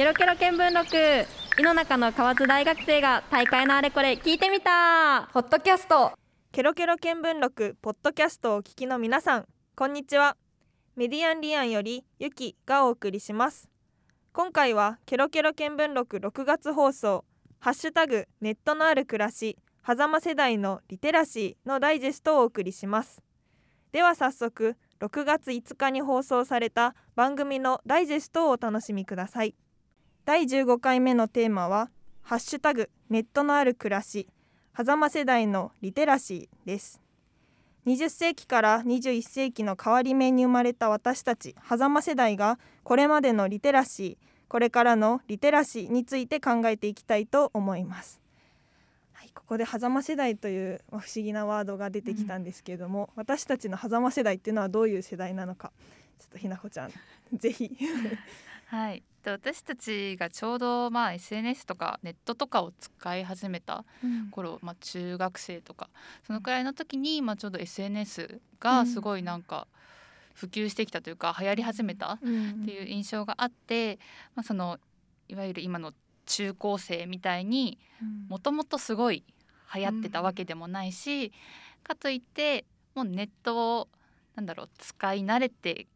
ケロケロ見聞録。井の中の河津大学生が大会のあれこれ聞いてみた。ポッドキャスト。ケロケロ見聞録ポッドキャストをお聞きの皆さん。こんにちは。メディアンリアンよりゆきがお送りします。今回はケロケロ見聞録6月放送。ハッシュタグネットのある暮らし狭間世代のリテラシーのダイジェストをお送りします。では早速6月5日に放送された番組のダイジェストをお楽しみください。第15回目のテーマはハッシュタグネットのある暮らし狭間世代のリテラシーです。20世紀から21世紀の変わり目に生まれた私たち狭間世代がこれまでのリテラシーこれからのリテラシーについて考えていきたいと思います。はい、ここで狭間世代という不思議なワードが出てきたんですけれども、うん、私たちの狭間世代っていうのはどういう世代なのかちょっとひなこちゃんぜひ。はい。私たちがちょうどまあ SNS とかネットとかを使い始めた頃、うん、まあ、中学生とかそのくらいの時に、まあ、ちょうど SNS がすごいなんか普及してきたというか流行り始めたっていう印象があって、まあ、そのいわゆる今の中高生みたいにもともとすごい流行ってたわけでもないし、うん、かといってもうネットをなんだろう使い慣れて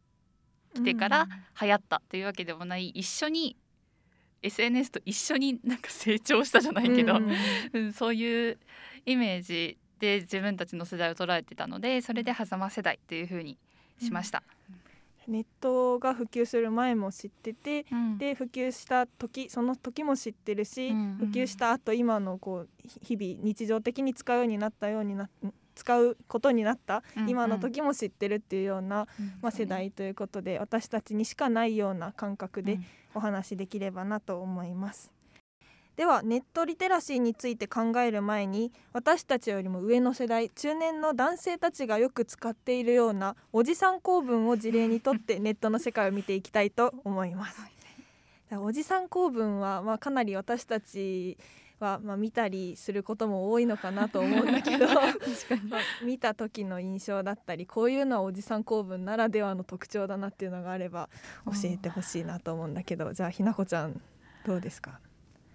きてから流行ったというわけでもない。一緒に SNS と一緒になんか成長したじゃないけど、うん、そういうイメージで自分たちの世代を捉えてたのでそれで狭間世代というふうにしました。うん。ネットが普及する前も知ってて、うん、で普及した時その時も知ってるし、うん、普及した後今のこう日々日常的に使うようになったようにな使うことになった今の時も知ってるっていうような、うん、まあ、世代ということで私たちにしかないような感覚でお話できればなと思います。ではネットリテラシーについて考える前に私たちよりも上の世代中年の男性たちがよく使っているようなおじさん構文を事例にとって ネットの世界を見ていきたいと思います。おじさん構文は、まあ、かなり私たちは、まあ、見たりすることも多いのかなと思うんだけど まあ、見た時の印象だったりこういうのはおじさん構文ならではの特徴だなっていうのがあれば教えてほしいなと思うんだけどじゃあひなこちゃんどうですか？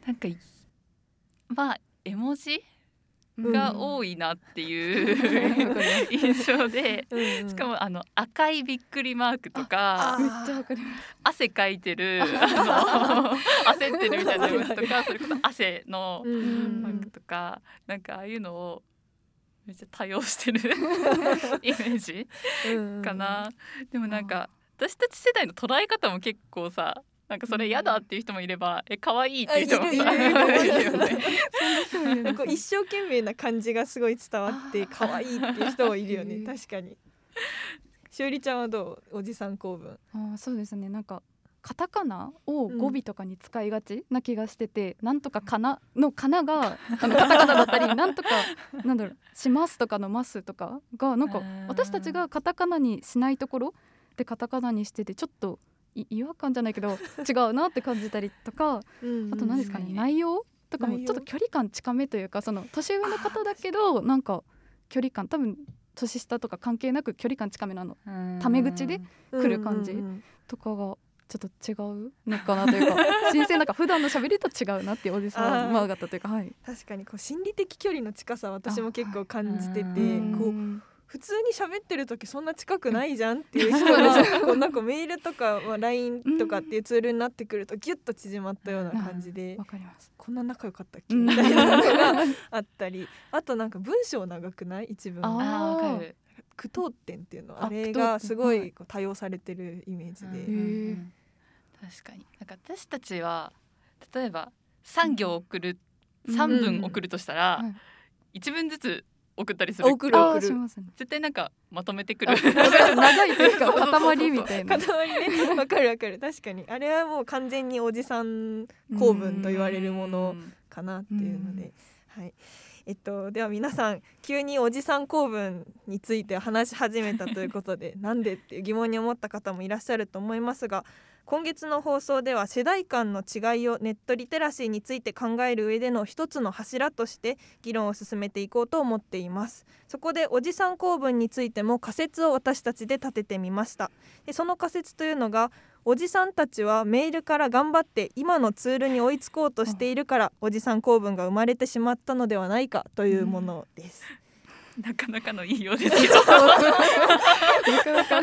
なんかまあ絵文字が多いなっていう うん、印象で、うんしかもあの赤いびっくりマークとか汗かいてるあの 焦ってるみたいなやつとかそれこそ汗のマークとか、うん、なんかああいうのをめっちゃ多用してるイメージかな。でもなんか私たち世代の捉え方も結構さなんかそれ嫌だっていう人もいれば、え可愛いっていう人もさ、一生懸命な感じがすごい伝わって可愛いっていう人もいるよね。確かに。しおりちゃんはどう？おじさん公文。あそうですね。なんかカタカナを語尾とかに使いがちな気がしてて、うん、なんとかかなのかながあのカタカナだったりなんとかなんだろうしますとかのますとかがなんか私たちがカタカナにしないところでカタカナにしててちょっと違和感じゃないけど 違うなって感じたりとかうん、あと何ですかね内容とかもちょっと距離感近めというかその年上の方だけどなんか距離感多分年下とか関係なく距離感近めなの。タメ口で来る感じとかがちょっと違うのかなというか 新鮮なんか普段の喋りと違うなっていうおじさんま方というか、はい、確かにこう心理的距離の近さ私も結構感じててこう普通に喋ってる時そんな近くないじゃんっていう人がこうなんかメールとか、まあ、LINE とかっていうツールになってくるとギュッと縮まったような感じで、わかります。こんな仲良かったっけみたいなのがあったりあとなんか文章長くない？一文ある。句読点っていうのあれがすごい多用されてるイメージで。確かに。なんか私たちは例えば3行送る、うん、3文送るとしたら、うん、1文ずつ送ったりする。送る送る、ね、絶対なんかまとめてくる。長いというか塊みたいな塊ねわかるわかる確かにあれはもう完全におじさん公文と言われるものかなっていうのではいえっと、では皆さん急におじさん公文について話し始めたということでなんでっていう疑問に思った方もいらっしゃると思いますが今月の放送では世代間の違いをネットリテラシーについて考える上での一つの柱として議論を進めていこうと思っています。そこでおじさん公文についても仮説を私たちで立ててみました。でその仮説というのがおじさんたちはメールから頑張って今のツールに追いつこうとしているからおじさん公文が生まれてしまったのではないかというものです、なかなかのいいようですけど なかなか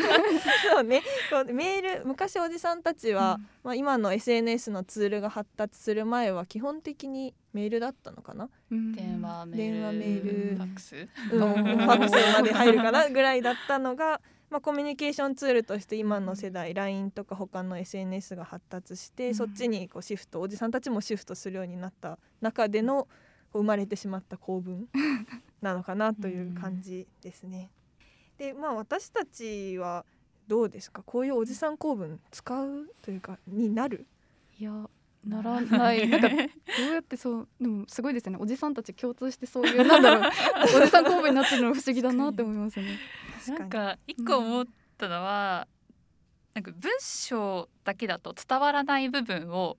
そうね。こうメール昔おじさんたちは、まあ、今の SNS のツールが発達する前は基本的にメールだったのかな、うん。電話メール電話メールファックス。うん、ファックスまで入るかなぐらいだったのが、まあ、コミュニケーションツールとして今の世代 LINE とか他の SNS が発達して、うん。そっちにこうシフトおじさんたちもシフトするようになった中でのこう生まれてしまった構文 なのかなという感じですね。でまあ私たちはどうですか？こういうおじさん構文使うというかになる？いやならない。なんかどうやってそうでもすごいですよね。おじさんたち共通してそういうなんだろう。おじさん神戸になってるの不思議だなって思いますね。なんか一個思ったのは、なんか文章だけだと伝わらない部分を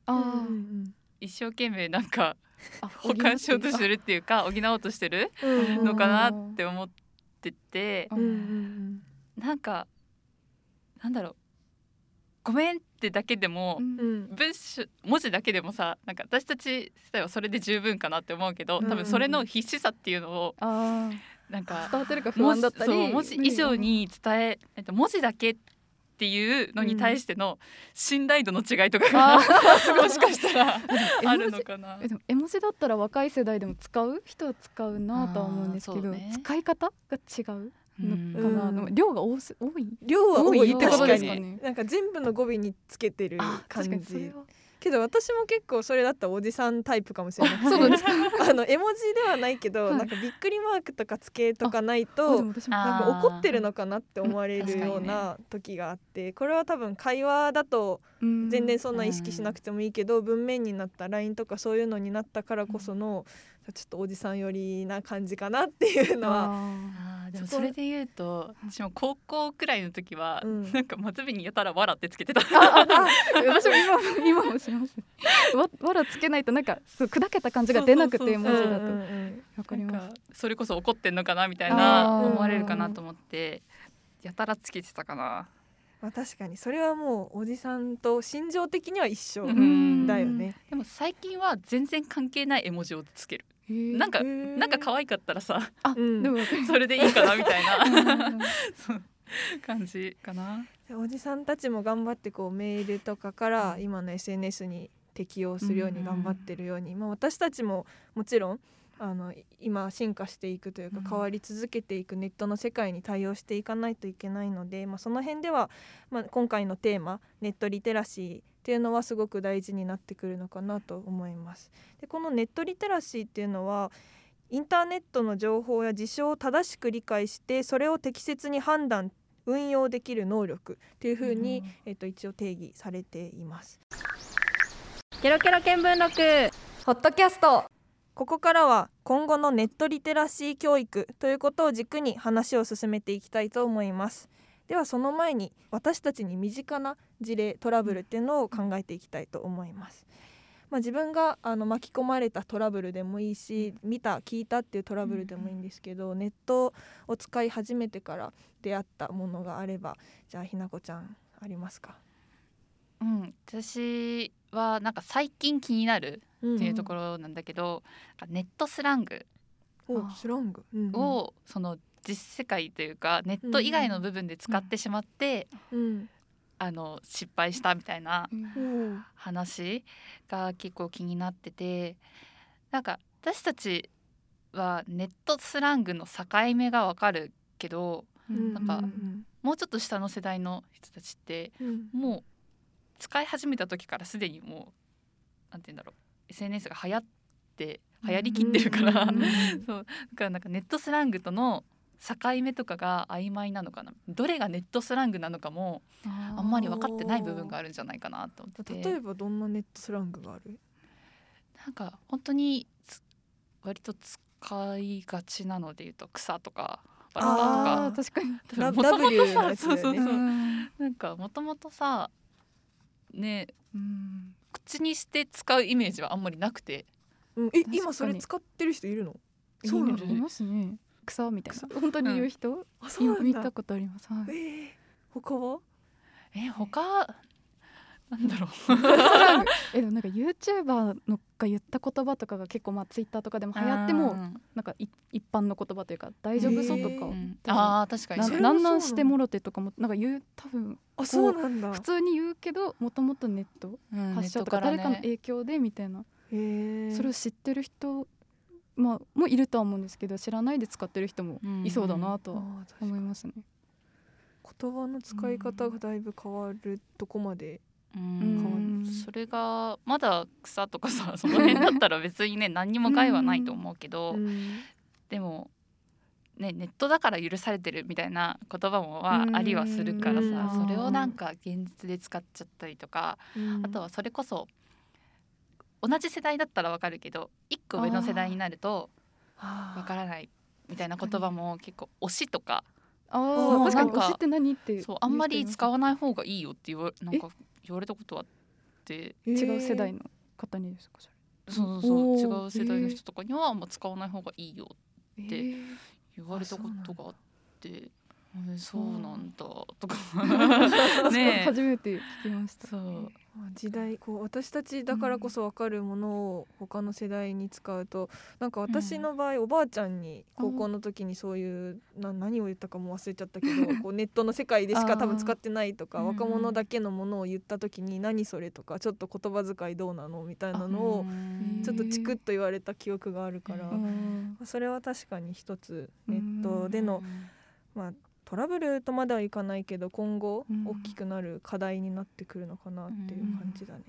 一生懸命なんかあ保管しようとしてるっていうか補おうとしてるうん。のかなって思っててなんかなんだろう。ごめんってだけでも文章文字だけでもさなんか私たち世代はそれで十分かなって思うけどうん多分それの必死さっていうのをあなんかー。伝わってるか不文字安だったりそう文字以上に伝え、えっと、文字だけっていうのに対しての信頼度の違いとかあが、もしかしたら絵あるのかな。え。でも絵文字だったら若い世代でも使う人は使うなとは思うんですけど、ね。使い方が違ううん。のかな、量が多す多い？量は多い。多いってことですか確ねなんか全部の語尾につけてるあ感確かにそれじ。はけど私も結構それだったらおじさんタイプかもしれない。そうですか？あの絵文字ではないけど、はい。なんかびっくりマークとかつけとかないとなんか怒ってるのかなって思われるうんような時があってこれは多分会話だとうん。全然そんな意識しなくてもいいけど文面になった LINE とかそういうのになったからこそのちょっとおじさん寄りな感じかなっていうのは、でもそれで言うと私も高校くらいの時は、うん。なんか末尾にやたら「わら」ってつけてた。私も今今もします。わわらつけないとなんか砕けた感じが出なくて文字だと。わかります。それこそ怒ってんのかなみたいあなー。思われるかなと思ってやたらつけてたかな。まあ、確かにそれはもうおじさんと心情的には一緒うん。だよね。でも最近は全然関係ない絵文字をつける。なんかなんか可愛かったらさあ、うん。でもそれでいいかなみたいな。感じかな。おじさんたちも頑張ってこうメールとかから今の SNS に適用するように頑張ってるように、まあ、私たちももちろんあの今進化していくというかうん変わり続けていくネットの世界に対応していかないといけないので、まあ、その辺では、まあ、今回のテーマネットリテラシーっていうのはすごく大事になってくるのかなと思います。でこのネットリテラシーっていうのはインターネットの情報や事象を正しく理解してそれを適切に判断運用できる能力っていうふうに、えっと一応定義されています。ケロケロ見聞録ホットキャストここからは今後のネットリテラシー教育ということを軸に話を進めていきたいと思います。ではその前に私たちに身近な事例トラブルっていうのを考えていきたいと思います。まあ、自分があの巻き込まれたトラブルでもいいし見た聞いたっていうトラブルでもいいんですけど、ネットを使い始めてから出会ったものがあればじゃあひなこちゃんありますか、うん、私はなんか最近気になるうんっていうところなんだけど、ネットスラング。おスラング、うんうん。をその実世界というかネット以外の部分で使ってしまって、うんあの失敗したみたいな話が結構気になっててなんか私たちはネットスラングの境目がわかるけどうんなんかうん。もうちょっと下の世代の人たちってうん。もう使い始めた時からすでにもうなんて言うんだろう SNS が流行って流行りきってるから、そう。だからなんかネットスラングとの境目とかが曖昧なのかな。どれがネットスラングなのかもああんまり分かってない部分があるんじゃないかなと思って。て例えばどんなネットスラングがある？なんか本当につ割と使いがちなので言うと草とかバラバラあー確かに。ラとかもともと W のさね。そうそうそう。うん。なんかもともとさねうん口にして使うイメージはあんまりなくて。うん、え今それ使ってる人いるの？そうなの？いますね。草みたいな。本当に言う人、あそうなんだ。見たことあります、はい、えー、他は？え他なんだろう。えでもなんか YouTuber のが言った言葉とかが結構まあ Twitter とかでも流行ってもなんかい一般の言葉というか大丈夫そうとか、あー確かに。なんなんしてもろてとかもなんか言う多分あそうなんだ。普通に言うけどもともとネットうん発祥とか誰かのね影響でみたいな、それを知ってる人まあもいるとは思うんですけど知らないで使ってる人もいそうだなとは思いますね。言葉の使い方がだいぶ変わるとこまでううん。んそれがまだ草とかさその辺だったら別にね何にも害はないと思うけど、うん。でも、ね、ネットだから許されてるみたいな言葉もはうんありはするからうん。さそれをなんか現実で使っちゃったりとかうん。あとはそれこそ同じ世代だったらわかるけど一個上の世代になるとわからないみたいな言葉も結構推しとかあーあ確かに推しって何ってそうあんまり使うわない方がいいよって言わなんか言われたことあって。違う世代の方にですかそそうそうそう違う世代の人とかにはあんま使わない方がいいよれ。でえー。言われたことがあって。えそう。なんだとか。ね初めて聞きました。そう。まあ時代こう私たちだからこそ分かるものを他の世代に使うとなんか私の場合、おばあちゃんに高校の時にそういうな何を言ったかも忘れちゃったけど こうネットの世界でしか多分使ってないとか若者だけのものを言った時に「何それ?」とか「ちょっと言葉遣いどうなの?」みたいなのをうんちょっとチクッと言われた記憶があるから、うん。うんそれは確かに一つネットでの、まあ、トラブルとまではいかないけど今後うん。大きくなる課題になってくるのかなっていう感じだね。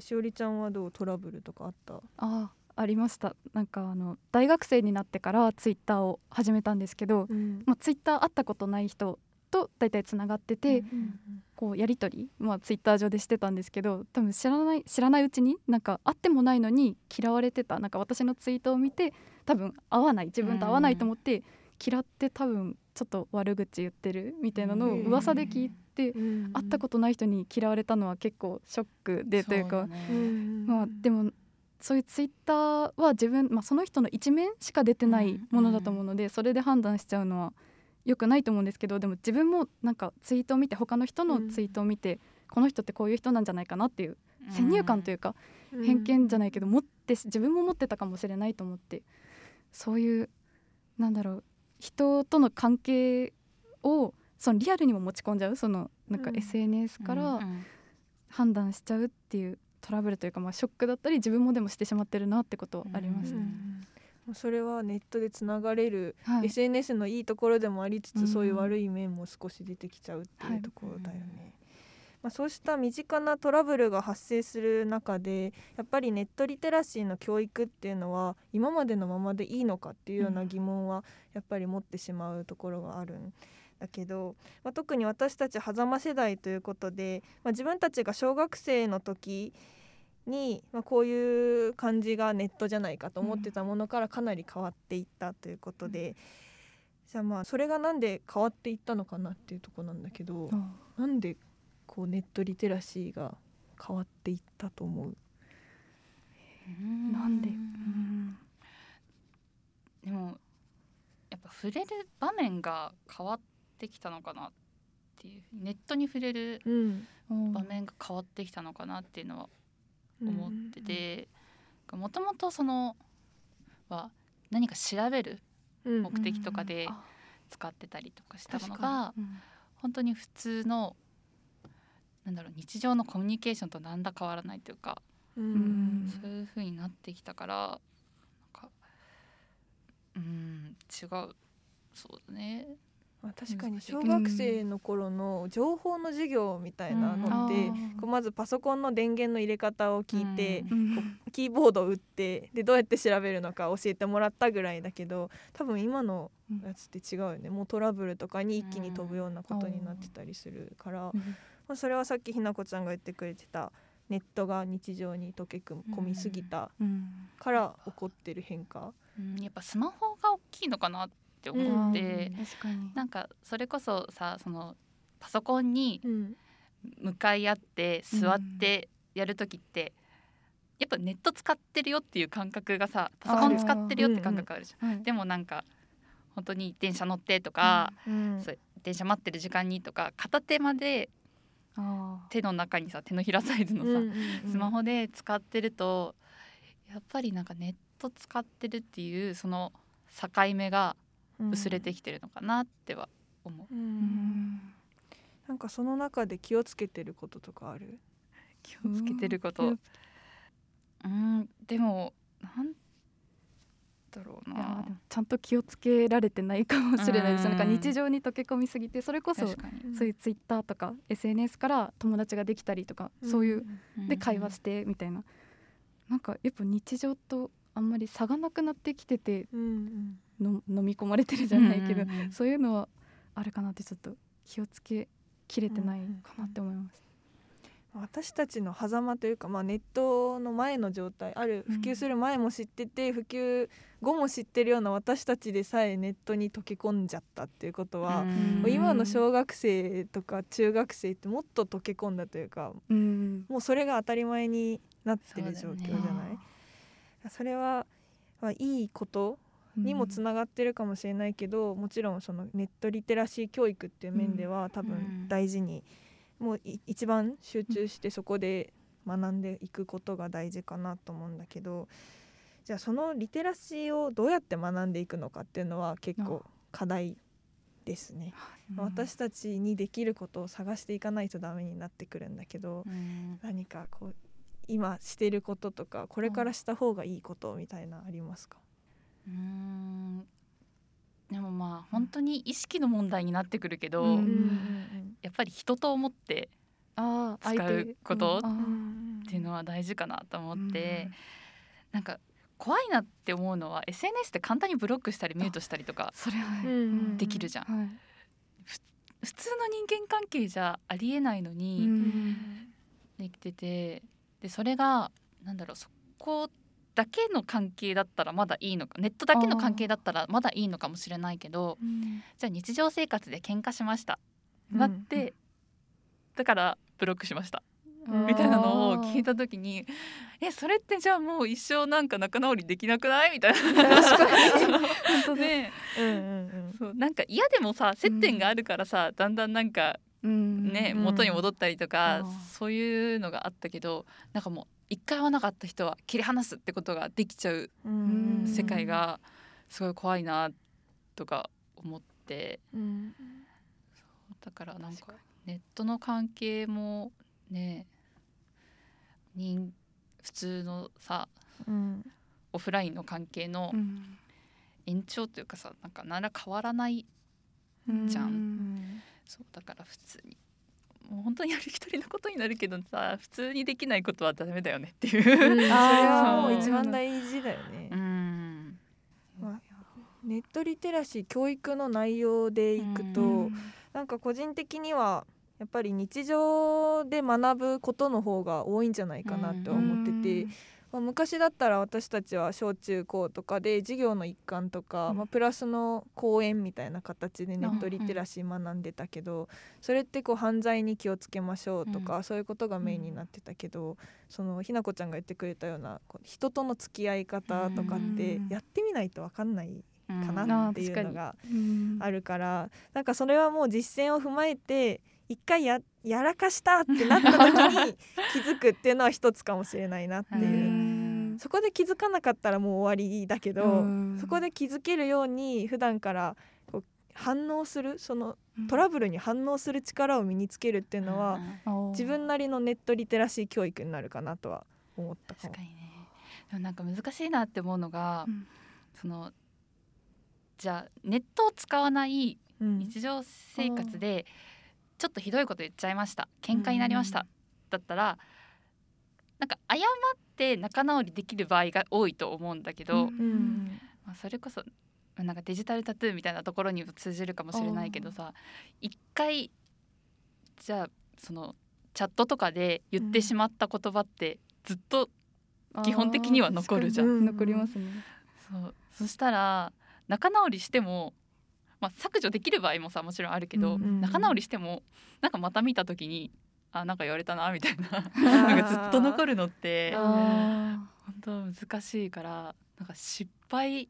しおりちゃんはどうトラブルとかあった？あありました。なんかあの大学生になってからツイッターを始めたんですけど、うん。まあ、ツイッター会ったことない人と大体つながってて、うんこうやり取り、まあ、ツイッター上でしてたんですけど多分知らない知らないうちになんか会ってもないのに嫌われてた。なんか私のツイートを見て多分合わない。自分と合わないと思って嫌って多分ちょっと悪口言ってるみたいなのを噂で聞いて、うん会ったことない人に嫌われたのは結構ショックでというかまあでもそういうツイッターは自分、まあ、その人の一面しか出てないものだと思うので、それで判断しちゃうのは良くないと思うんですけどでも自分もなんかツイートを見て他の人のツイートを見て、この人ってこういう人なんじゃないかなっていう先入観というか、偏見じゃないけど持って自分も持ってたかもしれないと思ってそういうなんだろう人との関係をそのリアルにも持ち込んじゃうそのなんかうん。SNS かうらん。判断しちゃうっていうトラブルというかまあショックだったり自分もでもしてしまってるなってことはありました。うんそれはネットでつながれる、はい。SNS のいいところでもありつつ、うんそういう悪い面も少し出てきちゃうってはいいうところだよね。まあ、そうした身近なトラブルが発生する中でやっぱりネットリテラシーの教育っていうのは今までのままでいいのかっていうような疑問はやっぱり持ってしまうところがあるんだけど、まあ、特に私たち狭間世代ということで、まあ、自分たちが小学生の時に、まあ、こういう感じがネットじゃないかと思ってたものからかなり変わっていったということで、じゃあまあそれがなんで変わっていったのかなっていうところなんだけど、あ。なんでこうネットリテラシーが変わっていったと思う。なんで、うん。でもやっぱ触れる場面が変わってきたのかなっていう。ネットに触れるうん。場面が変わってきたのかなっていうのは思ってて。もともとそのは何か調べるうん。目的とかであ。使ってたりとかしたもの確がうん。本当に普通のなんだろう日常のコミュニケーションと何ら変わらないというかうん。うんそういう風になってきたからなんかうん違う。そうだね。まあ、確かに小学生の頃の情報の授業みたいなのって、うん。こうまずパソコンの電源の入れ方を聞いて、うん。うんキーボードを打ってでどうやって調べるのか教えてもらったぐらいだけど多分今のやつって違うよね。もうトラブルとかに一気に飛ぶようなことになってたりするから、うんまあ、それはさっきひなこちゃんが言ってくれてたネットが日常に溶け込みすぎたうんから起こってる変化。うんやっぱスマホが大きいのかなって思って、確かに。なんかそれこそさそのパソコンにうん。向かい合って座ってやる時って、やっぱネット使ってるよっていう感覚がさパソコン使ってるよって感覚あるじゃん。はい。でもなんか本当に電車乗ってとか、うん。そう電車待ってる時間にとか片手まであ手の中にさ手のひらサイズのさ、うんうんうん。スマホで使ってるとやっぱりなんかネット使ってるっていうその境目が薄れてきてるのかなっては思う。うん。ーうん。なんかその中で気をつけてることとかある？気をつけてること。うん。うん。でもなんだろうな。ちゃんと気をつけられてないかもしれないです。うん。なんか日常に溶け込みすぎてそれこそそういうツイッターとか SNS から友達ができたりとか、そういうで会話してみたいな。なんかやっぱ日常とあんまり差がなくなってきててうんの飲み込まれてるじゃないけど、そういうのはあれかなってちょっと気をつけきれてないかなって思います。私たちの狭間というか、まあ、ネットの前の状態あるうん。普及する前も知ってて、普及後も知ってるような私たちでさえネットに溶け込んじゃったっていうことは、うん。今の小学生とか中学生ってもっと溶け込んだというかうん。もうそれが当たり前になってる状況じゃない？それは、まあ、いいことにもつながってるかもしれないけど、もちろんそのネットリテラシー教育っていう面では、多うん。分大事に、もうい一番集中してそこで学んでいくことが大事かなと思うんだけどじゃあそのリテラシーをどうやって学んでいくのかっていうのは結構課題ですね。うん私たちにできることを探していかないとダメになってくるんだけど、うん何かこう今してることとかこれからした方がいいことみたいなありますか、うんでもまあ本当に意識の問題になってくるけど、うん。やっぱり人と思って使うことっていうのは大事かなと思って、うんなんか怖いなって思うのは SNS って簡単にブロックしたりミュートしたりとかそれはうんできるじゃん。はい。普通の人間関係じゃありえないのにうんできててでそれがなんだろうそこだけの関係だったらまだいいのかネットだけの関係だったらまだいいのかもしれないけどじゃあ日常生活で喧嘩しました、なってだからブロックしました。みたいなのを聞いた時にえそれってじゃあもう一生なんか仲直りできなくない？みたいな。確かに。本当だねうんうんうん。そうなんか嫌でもさ接点があるからさ、だんだんなんかうん。ね、うん。元に戻ったりとか、そういうのがあったけどなんかもう一回会わなかった人は切り離すってことができちゃううん。世界がすごい怖いなとか思って。うんだからなんかネットの関係もね人普通のさうん。オフラインの関係のうん。延長というかさなんかなら変わらないうんじゃん。うん。そうだから普通にもう本当にある一人のことになるけどさ普通にできないことはダメだよねっていう。それはもう一番大事だよね。う、ん。まあネットリテラシー教育の内容でいくと、うん。なんか個人的にはやっぱり日常で学ぶことの方が多いんじゃないかなとは思ってて、まあ、昔だったら私たちは小中高とかで授業の一環とか、うん。まあ、プラスの講演みたいな形でネットリテラシー学んでたけど、それってこう犯罪に気をつけましょうとか、そういうことがメインになってたけど、そのひなこちゃんが言ってくれたような人との付き合い方とかってうん。やってみないと分かんないかうんなっていうのがうん。あるからなんかそれはもう実践を踏まえて一回ややらかしたってなった時に気づくっていうのは一つかもしれないなっていう。う。んそこで気づかなかったらもう終わりだけど、うん。そこで気づけるように普段からこう反応するそのトラブルに反応する力を身につけるっていうのは、うん。自分なりのネットリテラシー教育になるかなとは思ったかも。確か。にね。でもなんか難しいなって思うのが、うん。そのじゃあネットを使わないうん。日常生活でちょっとひどいこと言っちゃいました。喧嘩になりました、うん。だったらなんか謝って仲直りできる場合が多いと思うんだけど、うん。うんまあ、それこそなんかデジタルタトゥーみたいなところにも通じるかもしれないけどさ一回じゃあそのチャットとかで言ってしまった言葉ってずっと基本的には残るじゃん。うん残りますね。そう。そしたら仲直りしても、まあ、削除できる場合もさもちろんあるけど、うん。仲直りしてもなんかまた見た時にあなんか言われたなみたいな。なんかずっと残るのってあ本当難しいからなんか失敗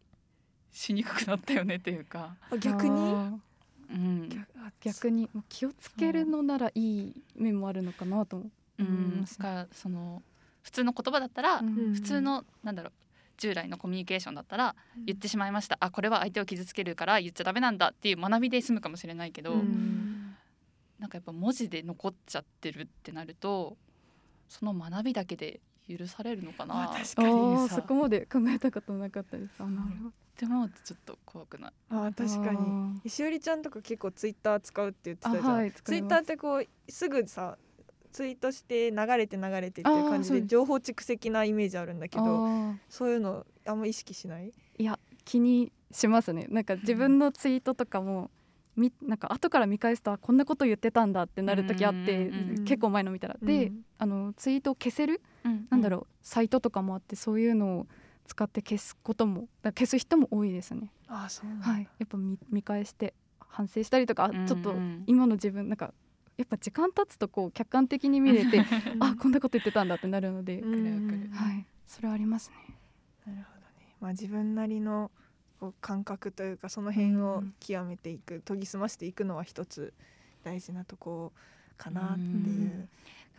しにくくなったよねっていうか、あ逆に？あうん。あ逆に気をつけるのならいい面もあるのかなと思いん、ますだからその普通の言葉だったら、う。うん。普通のなんだろう従来のコミュニケーションだったら言ってしまいました。あこれは相手を傷つけるから言っちゃダメなんだっていう学びで済むかもしれないけど、うんなんかやっぱ文字で残っちゃってるってなるとその学びだけで許されるのかな、まあ確あかにそこまで考えたことなかったです。あなるほど。でもちょっと怖くないあ確かに。しおりちゃんとか結構ツイッター使うって言ってたじゃん、あはい使ツイッターってこうすぐさツイートして流れて流れてっていう感じで情報蓄積なイメージあるんだけあどー。そういうのあんま意識しない？いや気にしますね。なんか自分のツイートとかもみなんか後から見返すとあこんなこと言ってたんだってなる時あってうんうんうん結構前の見たら。で、うん。あのツイートを消せる？なんだろうサイトとかもあってそういうのを使って消すことも消す人も多いですね。あそうはい。やっぱ見見返して反省したりとかあうんうん。ちょっと今の自分なんかやっぱ時間経つとこう客観的に見れて あこんなこと言ってたんだってなるので、うんうん。はい。それはありますね。なるほどね。まあ自分なりのこう感覚というかその辺を極めていく研ぎ澄ましていくのは一つ大事なとこかなっていう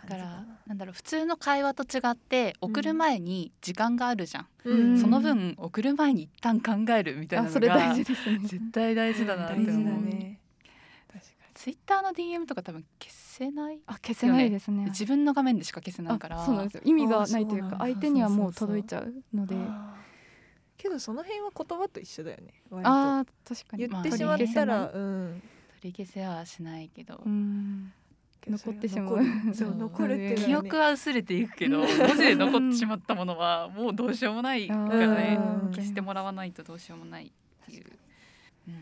だからななんだろう普通の会話と違って送る前に時間があるじゃん、うん。その分送る前に一旦考えるみたいなのあそれ大が事ですね。絶対大事だなって思う、ね。ツイッターの DM とか多分消せないあ消せないですね。自分の画面でしか消せないから。あそうなんですよ。意味がないというか相手にはもう届いちゃうので。にあーけどその辺は言葉と一緒だよね。割と。あー確かに。言ってしまったら、うん。取り消せはしないけど、うん。残ってしまう。そう残るっていうのはね。記憶は薄れていくけど文字で残ってしまったものはもうどうしようもないからね。うん。消してもらわないとどうしようもないっていう、うん。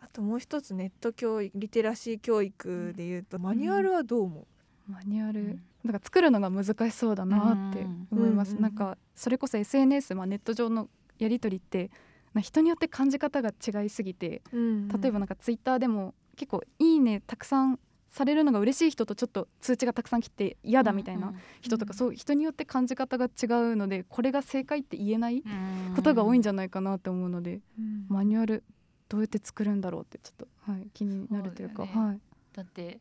あともう一つネット教育リテラシー教育でいうとマニュアルはどう思マニュアル、うん。なんか作るのが難しそうだなって思います、うん。なんかそれこそ SNS、まあ、ネット上のやり取りってまあ人によって感じ方が違いすぎてう、うん。例えばなんかツイッターでも結構「いいね」たくさんされるのが嬉しい人とちょっと通知がたくさん来て嫌だみたいな人とか、うん。そう人によって感じ方が違うのでこれが正解って言えないうん。ことが多いんじゃないかなって思うので、うん。マニュアルどうやって作るんだろうってちょっと、はい、気になるというかそうね。はい、だって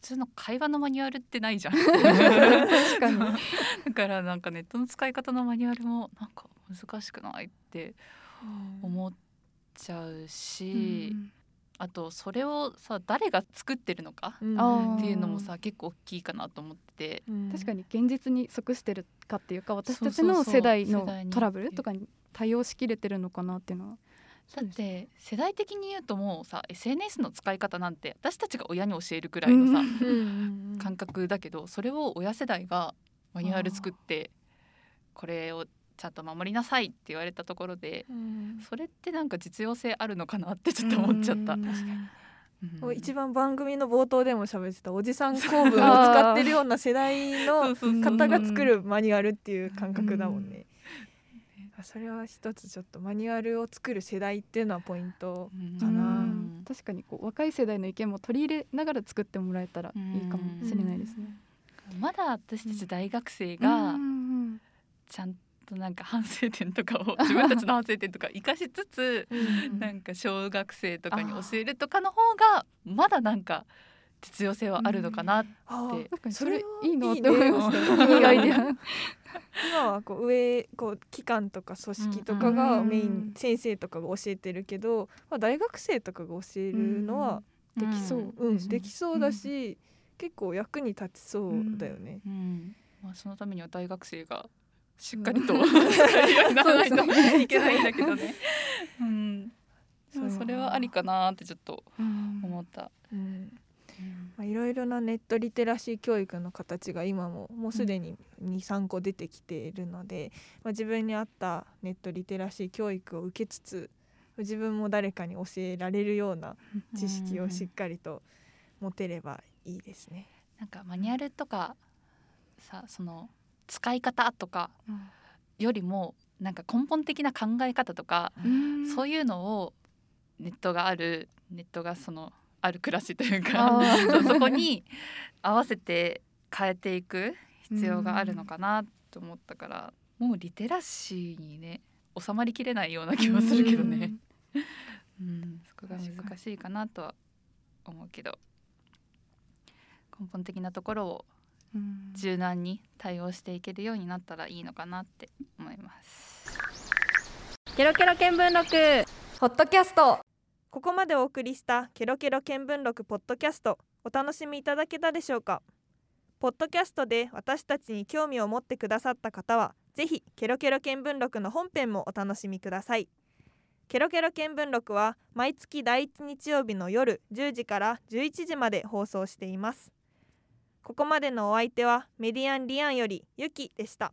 普通の会話のマニュアルってないじゃん。確かに。だからなんかネットの使い方のマニュアルもなんか難しくないって思っちゃうし、あとそれをさ誰が作ってるのかっていうのもさ結構大きいかなと思ってて。うん。確かに現実に即してるかっていうか私たちの世代のトラブルとかに対応しきれてるのかなっていうのはだって世代的に言うともうさ SNS の使い方なんて私たちが親に教えるくらいのさ、感覚だけどそれを親世代がマニュアル作ってこれをちゃんと守りなさいって言われたところでうん。それってなんか実用性あるのかなってちょっと思っちゃった。うん。一番番組の冒頭でも喋ってた おじさん構文を使ってるような世代の方が作るマニュアルっていう感覚だもんね。それは一つちょっとマニュアルを作る世代っていうのはポイント。うんかなうん確かにこう若い世代の意見も取り入れながら作ってもらえたらいいかもしれないですね。まだ私たち大学生うがんちゃんとなんか反省点とかを自分たちの反省点とか生かしつつなんか小学生とかに教えるとかの方がまだなんか実用性はあるのかな、あー確かにそれはいいなって思いました。ね。いいアイデア。今はこう上こう機関とか組織とかがうんメイン先生とかが教えてるけど、まあ、大学生とかが教えるのはできそううん。うんできそうだし、結構役に立ちそうだよね。うん。まあ、そのためには大学生がしっかりとうにな らないといけないんだけどね。う。ん、それはありかなってちょっとうん思った。うん。まあ、いろいろなネットリテラシー教育の形が今ももうすでに23個出てきているので、まあ、自分に合ったネットリテラシー教育を受けつつ自分も誰かに教えられるような知識をしっかりと持てればいいですね。なんかマニュアルとかさその使い方とかよりもなんか根本的な考え方とか、うん。そういうのをネットがあるネットがそのある暮らしというか そうそこに合わせて変えていく必要があるのかなと思ったから、もうリテラシーにね収まりきれないような気はするけどね。うん、そこが難しいかなとは思うけど。根本的なところをうん。柔軟に対応していけるようになったらいいのかなって思います。ケロケロ見聞録。ホットキャストここまでお送りしたケロケロ見聞録ポッドキャストお楽しみいただけたでしょうか？ポッドキャストで私たちに興味を持ってくださった方はぜひケロケロ見聞録の本編もお楽しみください。ケロケロ見聞録は毎月第1日曜日の夜10時から11時まで放送しています。ここまでのお相手はメディアンリアンよりゆきでした。